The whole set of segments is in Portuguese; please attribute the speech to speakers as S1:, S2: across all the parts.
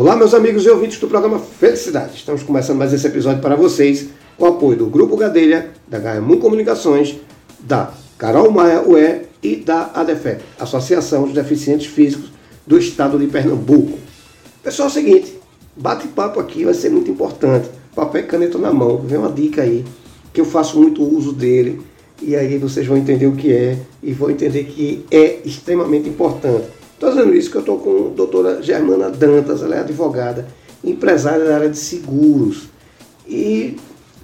S1: Olá, meus amigos e ouvintes do programa Felicidade. Estamos começando mais esse episódio para vocês com o apoio do Grupo Gadelha, da Gaemon Comunicações, da Carol Maia UE e da ADEFEP, Associação de Deficientes Físicos do Estado de Pernambuco. Pessoal, é o seguinte, bate-papo aqui vai ser muito importante. Papel e caneta na mão, vem uma dica aí, que eu faço muito uso dele, e aí vocês vão entender o que é e vão entender que é extremamente importante. Estou dizendo isso que eu estou com a doutora Germana Dantas, ela é advogada, empresária da área de seguros. E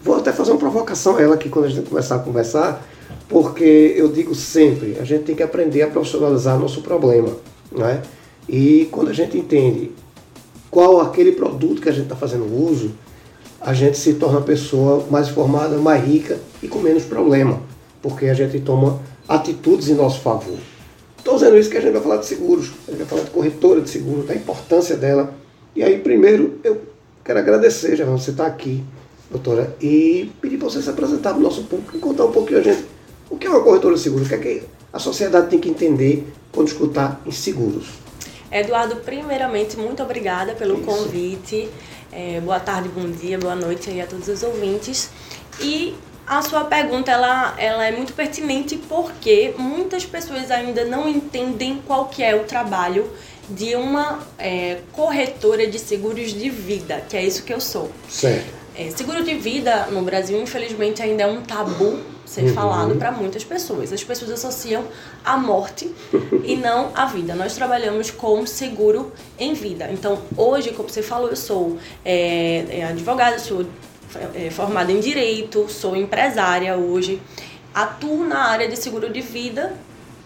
S1: vou até fazer uma provocação a ela aqui quando a gente começar a conversar, porque eu digo sempre, a gente tem que aprender a profissionalizar nosso problema. Né? E quando a gente entende qual aquele produto que a gente está fazendo uso, a gente se torna uma pessoa mais informada, mais rica e com menos problema, porque a gente toma atitudes em nosso favor. Estou dizendo isso que a gente vai falar de seguros, a gente vai falar de corretora de seguros, da importância dela. E aí, primeiro, eu quero agradecer, já você está aqui, doutora, e pedir para você se apresentar para o nosso público e contar um pouquinho a gente o que é uma corretora de seguros, o que é que a sociedade tem que entender quando escutar em seguros.
S2: Eduardo, primeiramente, muito obrigada pelo isso. convite. É, boa tarde, bom dia, boa noite aí a todos os ouvintes. E a sua pergunta ela, ela é muito pertinente porque muitas pessoas ainda não entendem qual que é o trabalho de uma é, corretora de seguros de vida, que é isso que eu sou.
S1: Certo.
S2: É, seguro de vida no Brasil, infelizmente, ainda é um tabu ser uhum. falado para muitas pessoas. As pessoas associam a morte e não a vida. Nós trabalhamos com seguro em vida. Então, hoje, como você falou, eu sou é, é advogada, sou é, formada em direito, sou empresária hoje, atuo na área de seguro de vida.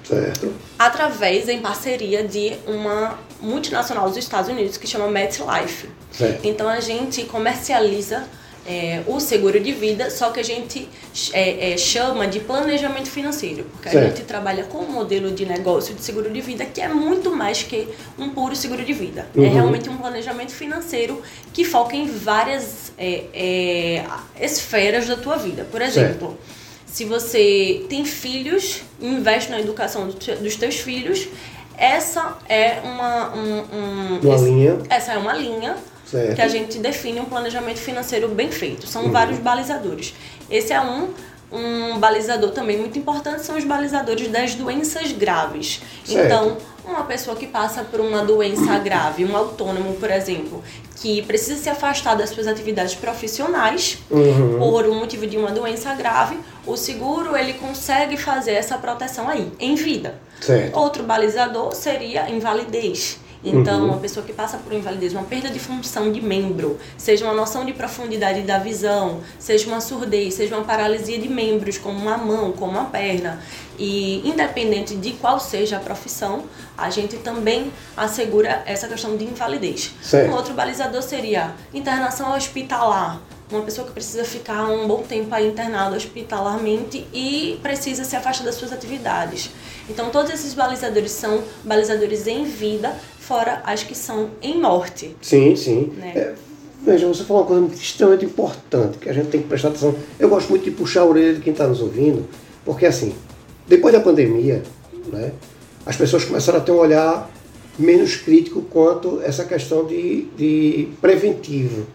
S1: Certo.
S2: Através, em parceria de uma multinacional dos Estados Unidos que chama MetLife.
S1: Certo.
S2: Então a gente comercializa é, o seguro de vida, só que a gente é, é, chama de planejamento financeiro, porque certo. a gente trabalha com um modelo de negócio de seguro de vida que é muito mais que um puro seguro de vida. É uhum. É realmente um planejamento financeiro que foca em várias é, é, esferas da tua vida. Por exemplo, certo. se você tem filhos, investe na educação dos teus filhos, essa é uma, um, um,
S1: uma esse, linha.
S2: Essa é uma linha Certo. que a gente define um planejamento financeiro bem feito. São uhum. vários balizadores. Esse é um. Um balizador também muito importante são os balizadores das doenças graves. Certo. Então, uma pessoa que passa por uma doença grave, um autônomo, por exemplo, que precisa se afastar das suas atividades profissionais uhum. por um motivo de uma doença grave, o seguro ele consegue fazer essa proteção aí, em vida.
S1: Certo.
S2: Outro balizador seria invalidez. Então, uhum. uma pessoa que passa por invalidez, uma perda de função de membro, seja uma noção de profundidade da visão, seja uma surdez, seja uma paralisia de membros, como uma mão, como uma perna, e independente de qual seja a profissão, a gente também assegura essa questão de invalidez.
S1: Certo.
S2: Um outro balizador seria internação hospitalar uma pessoa que precisa ficar um bom tempo aí internada hospitalarmente e precisa se afastar das suas atividades. Então, todos esses balizadores são balizadores em vida, fora as que são em morte.
S1: Sim, sim. Né? É, veja, você falou uma coisa extremamente importante, que a gente tem que prestar atenção. Eu gosto muito de puxar a orelha de quem está nos ouvindo, porque assim, depois da pandemia, né, as pessoas começaram a ter um olhar menos crítico quanto essa questão de, de preventivo.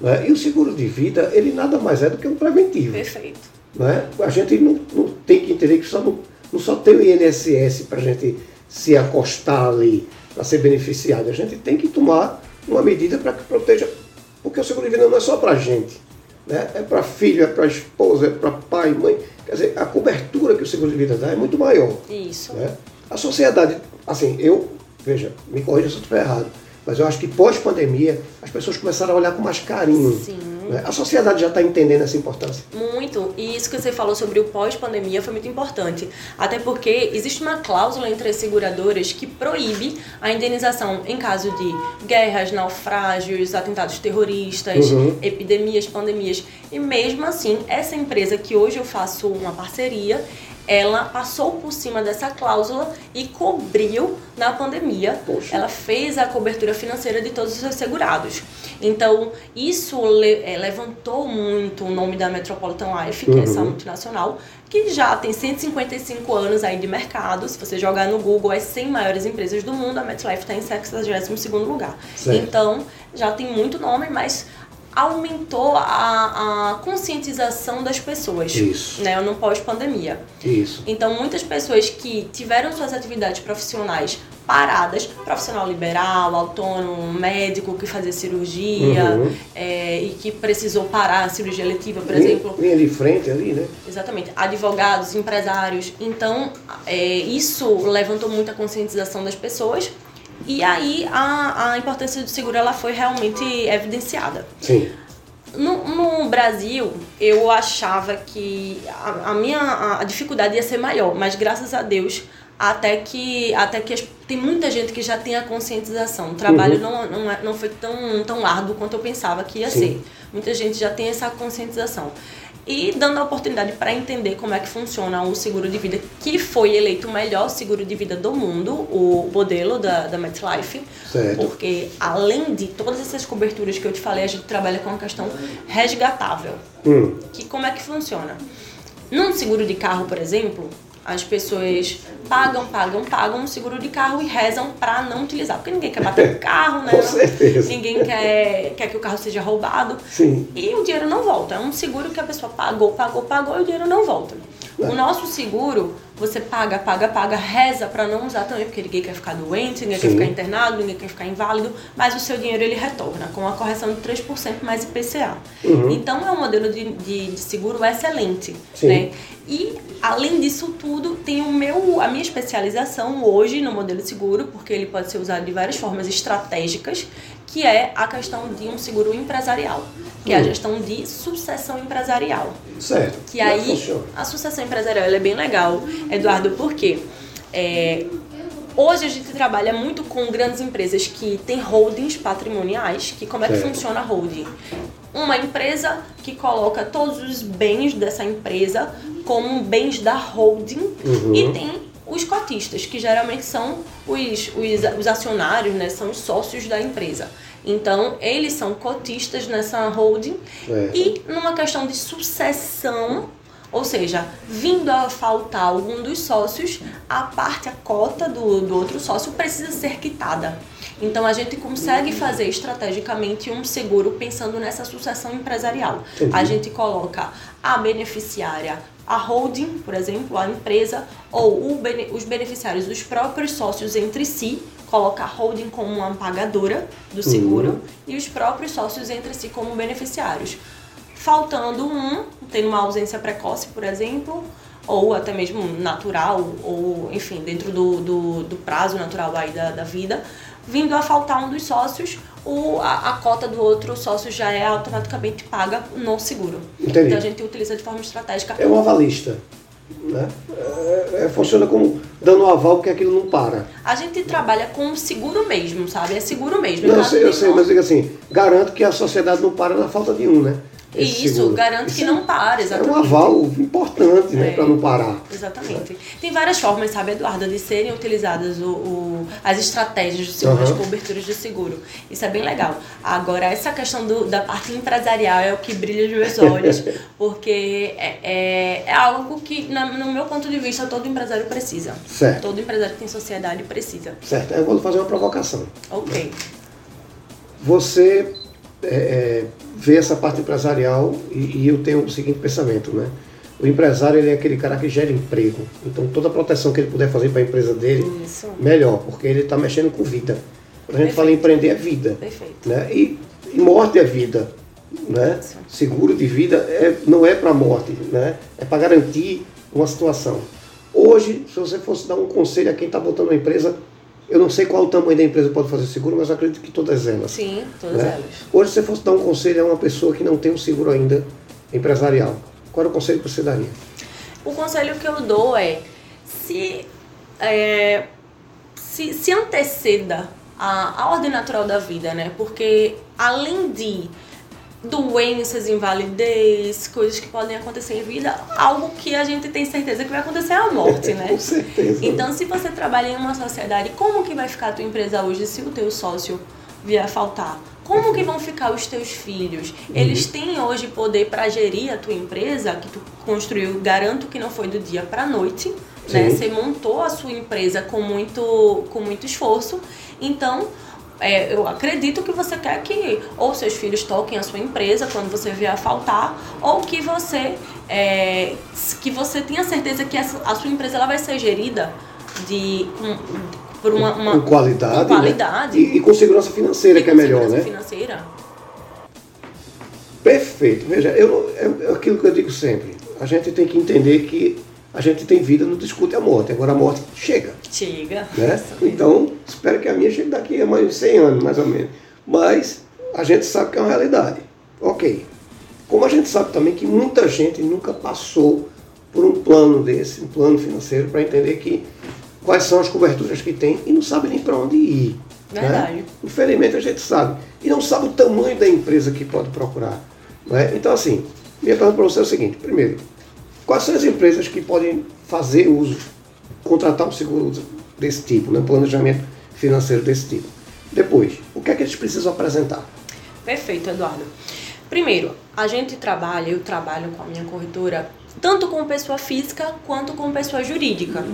S1: Né? E o seguro de vida, ele nada mais é do que um preventivo.
S2: Perfeito.
S1: Né? A gente não, não tem que entender que só não, não só tem o INSS para a gente se acostar ali, para ser beneficiado. A gente tem que tomar uma medida para que proteja, porque o seguro de vida não é só para a gente. Né? É para filho, é para esposa, é para pai, mãe. Quer dizer, a cobertura que o seguro de vida dá é muito maior.
S2: Isso.
S1: Né? A sociedade, assim, eu, veja, me corrija se eu estiver errado, mas eu acho que pós-pandemia as pessoas começaram a olhar com mais carinho.
S2: Sim.
S1: Né? A sociedade já está entendendo essa importância.
S2: Muito. E isso que você falou sobre o pós-pandemia foi muito importante. Até porque existe uma cláusula entre as seguradoras que proíbe a indenização em caso de guerras, naufrágios, atentados terroristas, uhum. epidemias, pandemias. E mesmo assim, essa empresa que hoje eu faço uma parceria, ela passou por cima dessa cláusula e cobriu na pandemia.
S1: Poxa.
S2: Ela fez a cobertura financeira de todos os seus segurados. Então, isso le é, levantou muito o nome da Metropolitan Life, que é essa
S1: Uhum.
S2: multinacional, que já tem 155 anos aí de mercado. Se você jogar no Google as 100 maiores empresas do mundo, a MetLife está em 62º lugar.
S1: Certo.
S2: Então, já tem muito nome, mas aumentou a, a conscientização das pessoas.
S1: Isso.
S2: Né, no pós-pandemia.
S1: Isso.
S2: Então, muitas pessoas que tiveram suas atividades profissionais paradas, profissional liberal, autônomo, médico que fazia cirurgia
S1: Uhum.
S2: é, e que precisou parar a cirurgia letiva, por
S1: Linha-
S2: exemplo.
S1: Linha de frente ali, né?
S2: Exatamente. Advogados, empresários. Então, é, isso levantou muita conscientização das pessoas. E aí, a, a importância do seguro ela foi realmente evidenciada.
S1: Sim.
S2: No, no Brasil, eu achava que a, a minha a dificuldade ia ser maior, mas graças a Deus, até que, até que as- tem muita gente que já tem a conscientização. O trabalho não, não, é- não foi tão, tão árduo quanto eu pensava que ia
S1: Sim.
S2: ser. Muita gente já tem essa conscientização. E dando a oportunidade para entender como é que funciona o seguro de vida, que foi eleito o melhor seguro de vida do mundo, o modelo da, da MetLife.
S1: Certo.
S2: Porque além de todas essas coberturas que eu te falei, a gente trabalha com a questão resgatável.
S1: Hum.
S2: Que como é que funciona? Num seguro de carro, por exemplo, as pessoas pagam, pagam, pagam um seguro de carro e rezam para não utilizar. Porque ninguém quer bater no carro, né?
S1: Com certeza.
S2: Ninguém quer, quer que o carro seja roubado.
S1: Sim.
S2: E o dinheiro não volta. É um seguro que a pessoa pagou, pagou, pagou e o dinheiro não volta.
S1: É.
S2: O nosso seguro, você paga, paga, paga, reza para não usar também, porque ninguém quer ficar doente, ninguém
S1: Sim.
S2: quer ficar internado, ninguém quer ficar inválido, mas o seu dinheiro ele retorna com a correção de 3% mais IPCA.
S1: Uhum.
S2: Então é um modelo de, de, de seguro excelente.
S1: Sim.
S2: Né? E além disso tudo, tem o meu, a minha especialização hoje no modelo de seguro, porque ele pode ser usado de várias formas estratégicas, que é a questão de um seguro empresarial, que é a
S1: Hum.
S2: gestão de sucessão empresarial.
S1: Certo.
S2: Que
S1: é
S2: aí
S1: funciona?
S2: a sucessão empresarial é bem legal, Eduardo, porque é, hoje a gente trabalha muito com grandes empresas que têm holdings patrimoniais, que como é que
S1: Certo.
S2: funciona a holding? Uma empresa que coloca todos os bens dessa empresa como bens da holding
S1: Uhum.
S2: e tem os cotistas, que geralmente são os, os, os acionários, né, são os sócios da empresa. Então, eles são cotistas nessa holding
S1: Certo.
S2: e numa questão de sucessão, ou seja, vindo a faltar algum dos sócios, a parte, a cota do, do outro sócio precisa ser quitada. Então a gente consegue fazer estrategicamente um seguro pensando nessa sucessão empresarial.
S1: Entendi.
S2: A gente coloca a beneficiária, a holding, por exemplo, a empresa, ou bene- os beneficiários, os próprios sócios entre si, coloca a holding como uma pagadora do seguro e os próprios sócios entre si como beneficiários. Faltando um, tendo uma ausência precoce, por exemplo, ou até mesmo natural, ou enfim, dentro do, do, do prazo natural aí da, da vida, vindo a faltar um dos sócios, o, a, a cota do outro sócio já é automaticamente paga no seguro.
S1: Entendi.
S2: Então a gente utiliza de forma estratégica.
S1: É um avalista. Né? É, é, funciona como dando um aval porque aquilo não para.
S2: A gente trabalha com seguro mesmo, sabe? É seguro mesmo.
S1: Não, eu
S2: Caso
S1: sei, eu sei, mas diga assim, garanto que a sociedade não para na falta de um, né? Esse
S2: Isso,
S1: seguro.
S2: garanto que não para,
S1: É
S2: exatamente.
S1: um aval importante, né?
S2: É.
S1: Para não parar.
S2: Exatamente. Tem várias formas, sabe, Eduardo, de serem utilizadas o, o- as estratégias do seguro,
S1: Aham.
S2: as coberturas de seguro. Isso é bem legal. Agora, essa questão do- da parte empresarial é o que brilha os meus olhos, porque é, é, é algo que, no meu ponto de vista, todo empresário precisa.
S1: Certo.
S2: Todo empresário que tem sociedade precisa.
S1: Certo. Eu vou fazer uma provocação.
S2: Ok.
S1: Você é, é, vê essa parte empresarial e, e eu tenho o seguinte pensamento, né? O empresário ele é aquele cara que gera emprego. Então toda a proteção que ele puder fazer para a empresa dele,
S2: Isso.
S1: melhor, porque ele está mexendo com vida. Quando a gente fala em empreender é vida.
S2: Perfeito.
S1: Né? E, e morte é vida. Né?
S2: Isso.
S1: Seguro de vida é, não é para morte, né? é para garantir uma situação. Hoje, se você fosse dar um conselho a quem está botando uma empresa, eu não sei qual o tamanho da empresa pode fazer seguro, mas acredito que todas elas.
S2: Sim, todas
S1: né?
S2: elas.
S1: Hoje, se você fosse dar um conselho a uma pessoa que não tem um seguro ainda empresarial, qual era o conselho que você daria?
S2: O conselho que eu dou é se, é, se, se anteceda a, a ordem natural da vida, né? Porque além de doenças, invalidez, coisas que podem acontecer em vida, algo que a gente tem certeza que vai acontecer é a morte, né?
S1: Com certeza.
S2: Então, se você trabalha em uma sociedade, como que vai ficar a tua empresa hoje se o teu sócio vier a faltar? Como que vão ficar os teus filhos? Eles
S1: Uhum.
S2: têm hoje poder para gerir a tua empresa que tu construiu, garanto que não foi do dia para noite, né? Você montou a sua empresa com muito com muito esforço. Então, é, eu acredito que você quer que ou seus filhos toquem a sua empresa quando você vier a faltar, ou que você é, que você tenha certeza que essa, a sua empresa ela vai ser gerida de com- por uma, uma
S1: com qualidade,
S2: com qualidade.
S1: né? e, e com segurança financeira,
S2: e
S1: que é melhor,
S2: segurança
S1: né?
S2: financeira.
S1: Perfeito. Veja, eu, é aquilo que eu digo sempre. A gente tem que entender que a gente tem vida, não discute a morte. Agora a morte chega.
S2: Chega.
S1: Né? Então, espero que a minha chegue daqui a mais de 100 anos, mais ou menos. Mas a gente sabe que é uma realidade. Ok. Como a gente sabe também que muita gente nunca passou por um plano desse, um plano financeiro, para entender que quais são as coberturas que tem e não sabe nem para onde ir. né?
S2: Verdade.
S1: Infelizmente a gente sabe. E não sabe o tamanho da empresa que pode procurar. né? Então, assim, minha pergunta para você é o seguinte: primeiro, quais são as empresas que podem fazer uso, contratar um seguro desse tipo, né? planejamento financeiro desse tipo? Depois, o que é que eles precisam apresentar?
S2: Perfeito, Eduardo. Primeiro, a gente trabalha, eu trabalho com a minha corretora, tanto com pessoa física quanto com pessoa jurídica,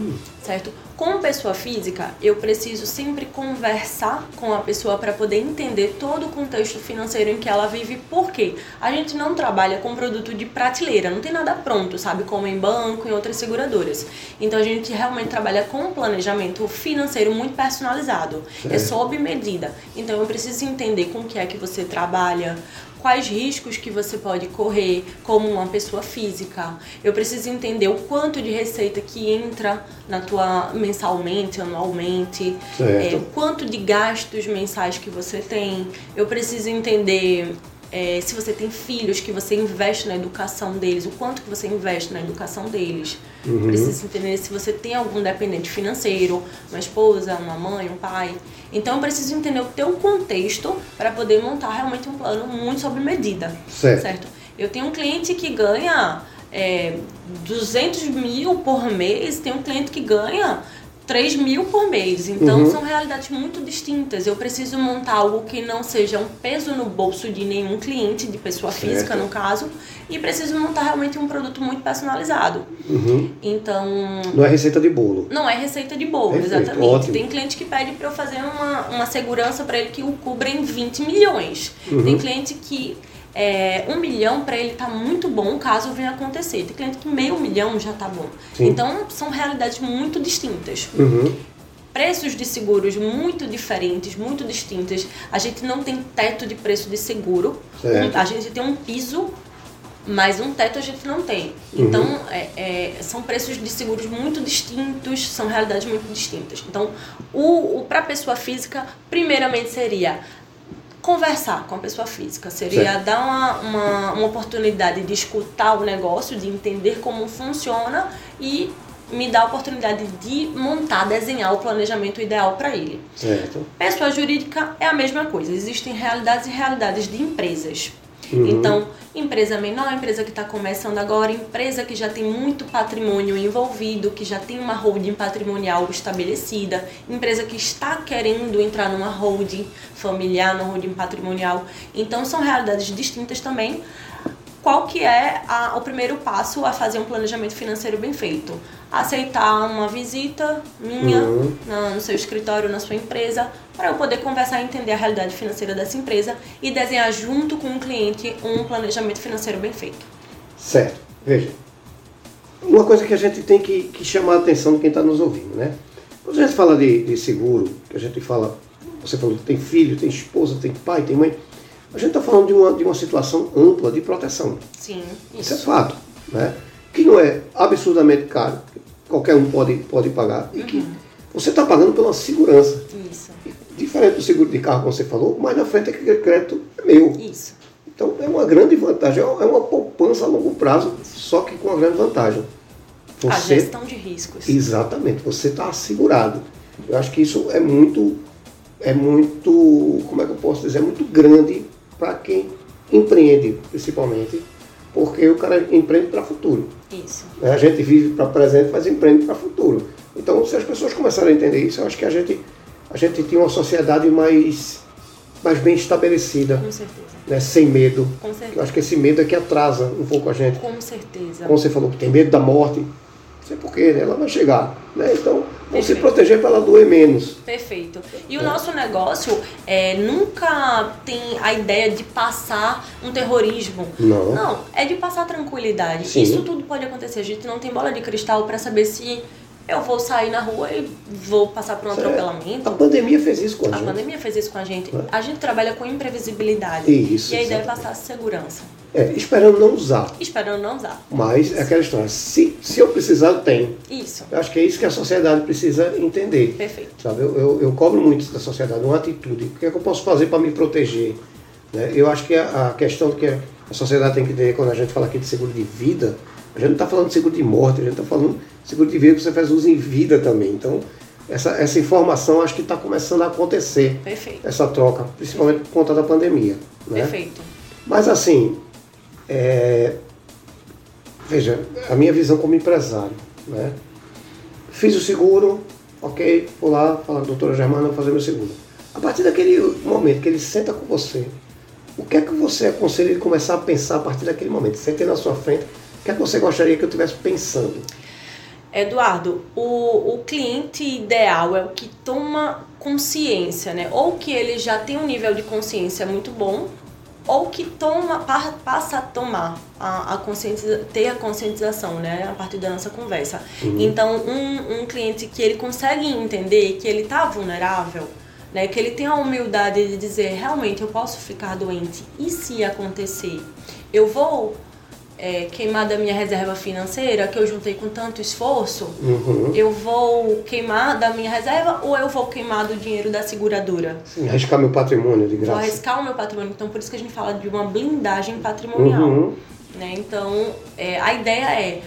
S2: certo? Com pessoa física, eu preciso sempre conversar com a pessoa para poder entender todo o contexto financeiro em que ela vive, porque a gente não trabalha com produto de prateleira, não tem nada pronto, sabe? Como em banco e outras seguradoras. Então a gente realmente trabalha com um planejamento financeiro muito personalizado, é sob medida. Então eu preciso entender com o que é que você trabalha, quais riscos que você pode correr como uma pessoa física. Eu preciso entender o quanto de receita que entra na tua mensalmente, anualmente,
S1: Certo.
S2: é, quanto de gastos mensais que você tem. Eu preciso entender é, se você tem filhos, que você investe na educação deles, o quanto que você investe na educação deles. Preciso entender se você tem algum dependente financeiro, uma esposa, uma mãe, um pai. Então eu preciso entender o teu contexto para poder montar realmente um plano muito sob medida.
S1: Certo.
S2: Eu tenho um cliente que ganha é, 200 mil por mês, tem um cliente que ganha 3 mil por mês. Então
S1: Uhum.
S2: são realidades muito distintas. Eu preciso montar algo que não seja um peso no bolso de nenhum cliente, de pessoa
S1: Certo.
S2: física no caso, e preciso montar realmente um produto muito personalizado.
S1: Uhum.
S2: Então,
S1: Não é receita de bolo.
S2: não é receita de bolo,
S1: Perfeito,
S2: exatamente.
S1: ótimo.
S2: Tem cliente que pede para eu fazer uma, uma segurança para ele que o cubra em 20 milhões.
S1: Uhum.
S2: Tem cliente que é, um milhão para ele tá muito bom caso venha acontecer. Tem cliente que meio milhão já tá bom.
S1: Sim.
S2: Então são realidades muito distintas.
S1: Uhum.
S2: Preços de seguros muito diferentes, muito distintas. A gente não tem teto de preço de seguro.
S1: Certo.
S2: A gente tem um piso mas um teto a gente não tem.
S1: Uhum.
S2: Então, é, é, são preços de seguros muito distintos, são realidades muito distintas. Então, o, o para pessoa física, primeiramente seria conversar com a pessoa física, seria
S1: Certo.
S2: dar uma, uma, uma oportunidade de escutar o negócio, de entender como funciona e me dar a oportunidade de montar, desenhar o planejamento ideal para ele.
S1: Certo.
S2: Pessoa jurídica é a mesma coisa. Existem realidades e realidades de empresas.
S1: Uhum.
S2: Então, empresa menor, empresa que está começando agora, empresa que já tem muito patrimônio envolvido, que já tem uma holding patrimonial estabelecida, empresa que está querendo entrar numa holding familiar, numa holding patrimonial. Então, são realidades distintas também. Qual que é a- o primeiro passo a fazer um planejamento financeiro bem feito? Aceitar uma visita minha
S1: Uhum.
S2: na- no seu escritório, na sua empresa, para eu poder conversar e entender a realidade financeira dessa empresa e desenhar junto com o cliente um planejamento financeiro bem feito.
S1: Certo. Veja. Uma coisa que a gente tem que, que chamar a atenção de quem está nos ouvindo, né? Quando a gente fala de, de seguro, que a gente fala, você falou que tem filho, tem esposa, tem pai, tem mãe, a gente está falando de uma, de uma situação ampla de proteção.
S2: Sim,
S1: Isso é
S2: isso.
S1: fato, né? Que não é absurdamente caro, que qualquer um pode, pode pagar, e que você está pagando pela segurança.
S2: Isso.
S1: Diferente do seguro de carro, como você falou, mais na frente é que o crédito é meu.
S2: Isso.
S1: Então é uma grande vantagem, é uma poupança a longo prazo, só que com uma grande vantagem.
S2: A
S1: Você,
S2: gestão de riscos.
S1: exatamente, você está assegurado. Eu acho que isso é muito, é muito, como é que eu posso dizer, é muito grande para quem empreende principalmente, porque o cara empreende para futuro.
S2: Isso.
S1: Né? A gente vive para presente, mas empreende para futuro. Então, se as pessoas começarem a entender isso, eu acho que a gente, a gente tem uma sociedade mais, mais bem estabelecida.
S2: Com certeza.
S1: Né? Sem medo.
S2: Com certeza.
S1: Eu acho que esse medo é que atrasa um pouco a gente.
S2: Com certeza.
S1: Como você falou, tem medo da morte. Não sei porquê, né? Ela vai chegar. Né? Então, vamos se proteger para ela doer menos.
S2: Perfeito. E o nosso negócio é, nunca tem a ideia de passar um terrorismo.
S1: Não.
S2: Não, é de passar tranquilidade.
S1: Sim.
S2: Isso tudo pode acontecer. A gente não tem bola de cristal para saber se eu vou sair na rua e vou passar por um
S1: É. A
S2: atropelamento.
S1: pandemia fez isso com a
S2: A
S1: gente.
S2: pandemia fez isso com a gente.
S1: É.
S2: A gente trabalha com imprevisibilidade.
S1: Isso,
S2: e a ideia é passar segurança.
S1: É, esperando não usar.
S2: Esperando não usar.
S1: Mas é aquela história. Se, se eu precisar, eu tenho.
S2: Isso.
S1: Eu acho que é isso que a sociedade precisa entender.
S2: Perfeito.
S1: Sabe? Eu, eu, eu cobro muito da sociedade, uma atitude. O que é que eu posso fazer para me proteger? Né? Eu acho que a, a questão que a sociedade tem que entender quando a gente fala aqui de seguro de vida, a gente não está falando de seguro de morte, a gente está falando de seguro de vida que você faz uso em vida também. Então, essa, essa informação acho que está começando a acontecer,
S2: Perfeito.
S1: essa troca, principalmente por conta da pandemia. Né?
S2: Perfeito.
S1: Mas assim, é, veja, a minha visão como empresário, né? Fiz o seguro, ok, vou lá, falar, doutora Germana, vou fazer meu seguro. A partir daquele momento que ele senta com você, o que é que você aconselha ele começar a pensar a partir daquele momento? Sentei na sua frente, o que é que você gostaria que eu estivesse pensando?
S2: Eduardo, o, o cliente ideal é o que toma consciência, né? Ou que ele já tem um nível de consciência muito bom, ou que toma, pa- passa a tomar a, a conscientiza, ter a conscientização, né? A partir da nossa conversa. Então, um, um cliente que ele consegue entender que ele tá vulnerável, né? Que ele tem a humildade de dizer, realmente eu posso ficar doente. E se acontecer? Eu vou é, queimar da minha reserva financeira que eu juntei com tanto esforço?
S1: Uhum.
S2: Eu vou queimar da minha reserva ou eu vou queimar do dinheiro da seguradora?
S1: Sim, arriscar meu patrimônio de
S2: Vou
S1: graça.
S2: arriscar o meu patrimônio. Então, por isso que a gente fala de uma blindagem patrimonial.
S1: Uhum.
S2: Né? Então, é, a ideia é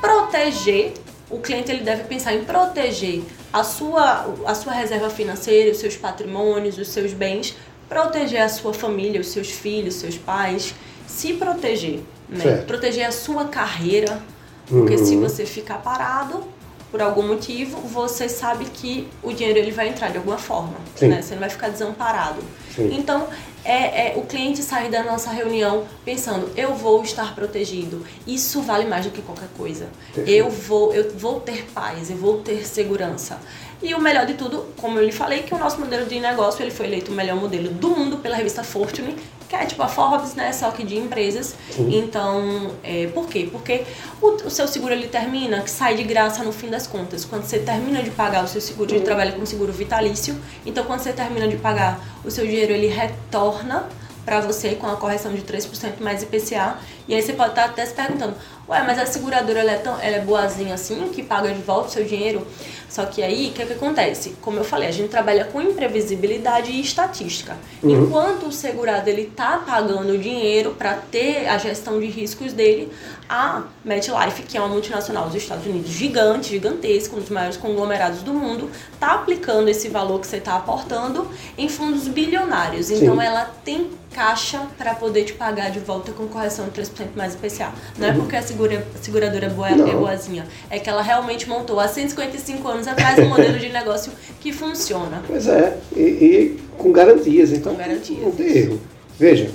S2: proteger. O cliente ele deve pensar em proteger a sua, a sua reserva financeira, os seus patrimônios, os seus bens, proteger a sua família, os seus filhos, seus pais, se proteger. Né? Proteger a sua carreira, porque
S1: Uhum.
S2: se você ficar parado por algum motivo, você sabe que o dinheiro ele vai entrar de alguma forma. Né? Você não vai ficar desamparado.
S1: Sim.
S2: Então, é, é o cliente sair da nossa reunião pensando, eu vou estar protegido. Isso vale mais do que qualquer coisa.
S1: Perfeito.
S2: Eu vou, eu vou ter paz, eu vou ter segurança. E o melhor de tudo, como eu lhe falei, que o nosso modelo de negócio ele foi eleito o melhor modelo do mundo pela revista Fortune, que é tipo a Forbes, né? Só que de empresas. Então, é, por quê? Porque o, o seu seguro ele termina, que sai de graça no fim das contas. Quando você termina de pagar o seu seguro, gente trabalha com seguro vitalício. Então, quando você termina de pagar, o seu dinheiro ele retorna para você com a correção de 3% mais IPCA. E aí você pode estar até se perguntando, ué, mas a seguradora ela é, tão, ela é boazinha assim, que paga de volta o seu dinheiro? Só que aí, o que, que acontece? Como eu falei, a gente trabalha com imprevisibilidade e estatística. Enquanto o segurado ele tá pagando o dinheiro para ter a gestão de riscos dele, a MetLife, que é uma multinacional dos Estados Unidos gigante, gigantesca, um dos maiores conglomerados do mundo, tá aplicando esse valor que você está aportando em fundos bilionários. Então
S1: Sim.
S2: ela tem caixa para poder te pagar de volta com correção de 3% mais IPCA. Não é porque a, segura, seguradora boa, é boazinha, é que ela realmente montou há 155 anos atrás um modelo de negócio que funciona.
S1: Pois é, e, e com garantias, então
S2: Com garantias.
S1: não tem erro. Veja,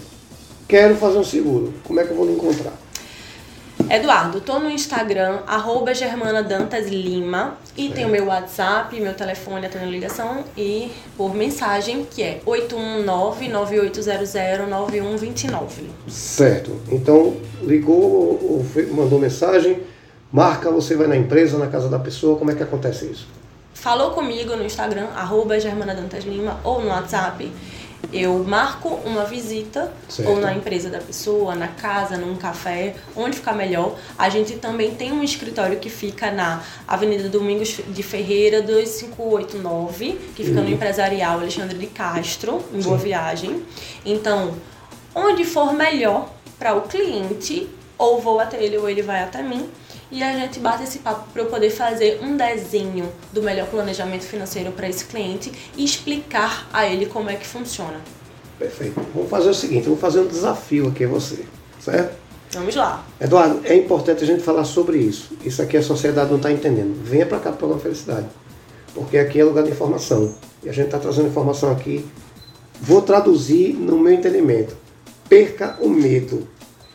S1: quero fazer um seguro, como é que eu vou lhe encontrar?
S2: Eduardo, tô no Instagram, arroba Germana Dantas Lima, e tem o meu WhatsApp, meu telefone atendendo ligação, e por mensagem, que é 819-9800-9129.
S1: Certo, então ligou ou mandou mensagem, marca, você vai na empresa, na casa da pessoa, como é que acontece isso?
S2: Falou comigo no Instagram, arroba Germana Dantas Lima, ou no WhatsApp, eu marco uma visita,
S1: Certo.
S2: ou na empresa da pessoa, na casa, num café, onde ficar melhor. A gente também tem um escritório que fica na Avenida Domingos de Ferreira 2589, que fica no Empresarial Alexandre de Castro, em Boa Viagem. Então, onde for melhor para o cliente, ou vou até ele ou ele vai até mim, e a gente bate esse papo para eu poder fazer um desenho do melhor planejamento financeiro para esse cliente e explicar a ele como é que funciona.
S1: Perfeito. Vamos fazer o seguinte, vou fazer um desafio aqui a você, certo?
S2: Vamos lá.
S1: Eduardo, é importante a gente falar sobre isso. Isso aqui a sociedade não está entendendo. Venha para cá para a Felicidade. Porque aqui é lugar de informação. E a gente está trazendo informação aqui. Vou traduzir no meu entendimento. Perca o medo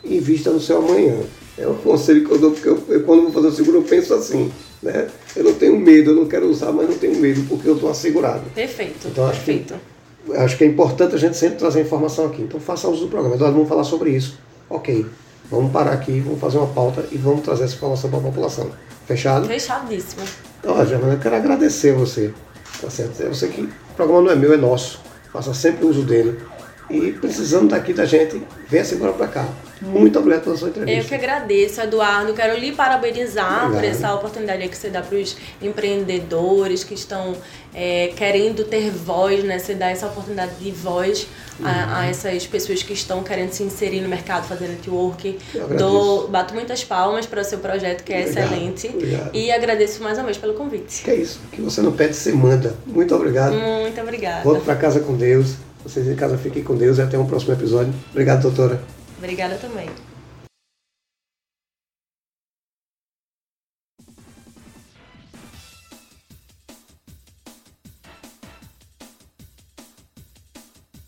S1: e vista no seu amanhã. É o conselho que eu dou, porque eu, eu, quando vou fazer o seguro eu penso assim. Né? Eu não tenho medo, eu não quero usar, mas não tenho medo, porque eu estou assegurado.
S2: Perfeito.
S1: Então, acho
S2: perfeito.
S1: Que, acho que é importante a gente sempre trazer informação aqui. Então faça uso do programa. Eduardo, vamos falar sobre isso. Ok. Vamos parar aqui, vamos fazer uma pauta e vamos trazer essa informação para a população. Fechado?
S2: Fechadíssimo.
S1: Ó, Germana, eu quero agradecer você. Tá certo? Eu sei que o programa não é meu, é nosso. Faça sempre uso dele. E precisando daqui da gente, venha-se embora para cá. Muito obrigado pela sua entrevista.
S2: Eu que agradeço, Eduardo. Quero lhe parabenizar Obrigado. por essa oportunidade que você dá para os empreendedores que estão é, querendo ter voz, né? Você dá essa oportunidade de voz uhum. a, a, essas pessoas que estão querendo se inserir no mercado, fazendo network. Dou, bato muitas palmas para o seu projeto, que é obrigado. excelente. Obrigado. E agradeço mais uma vez pelo convite.
S1: Que é isso. que você não pede, você manda. Muito obrigado.
S2: Muito obrigada.
S1: Volto para casa com Deus. Vocês em casa fiquem com Deus e até um próximo episódio. Obrigado, doutora.
S2: Obrigada também.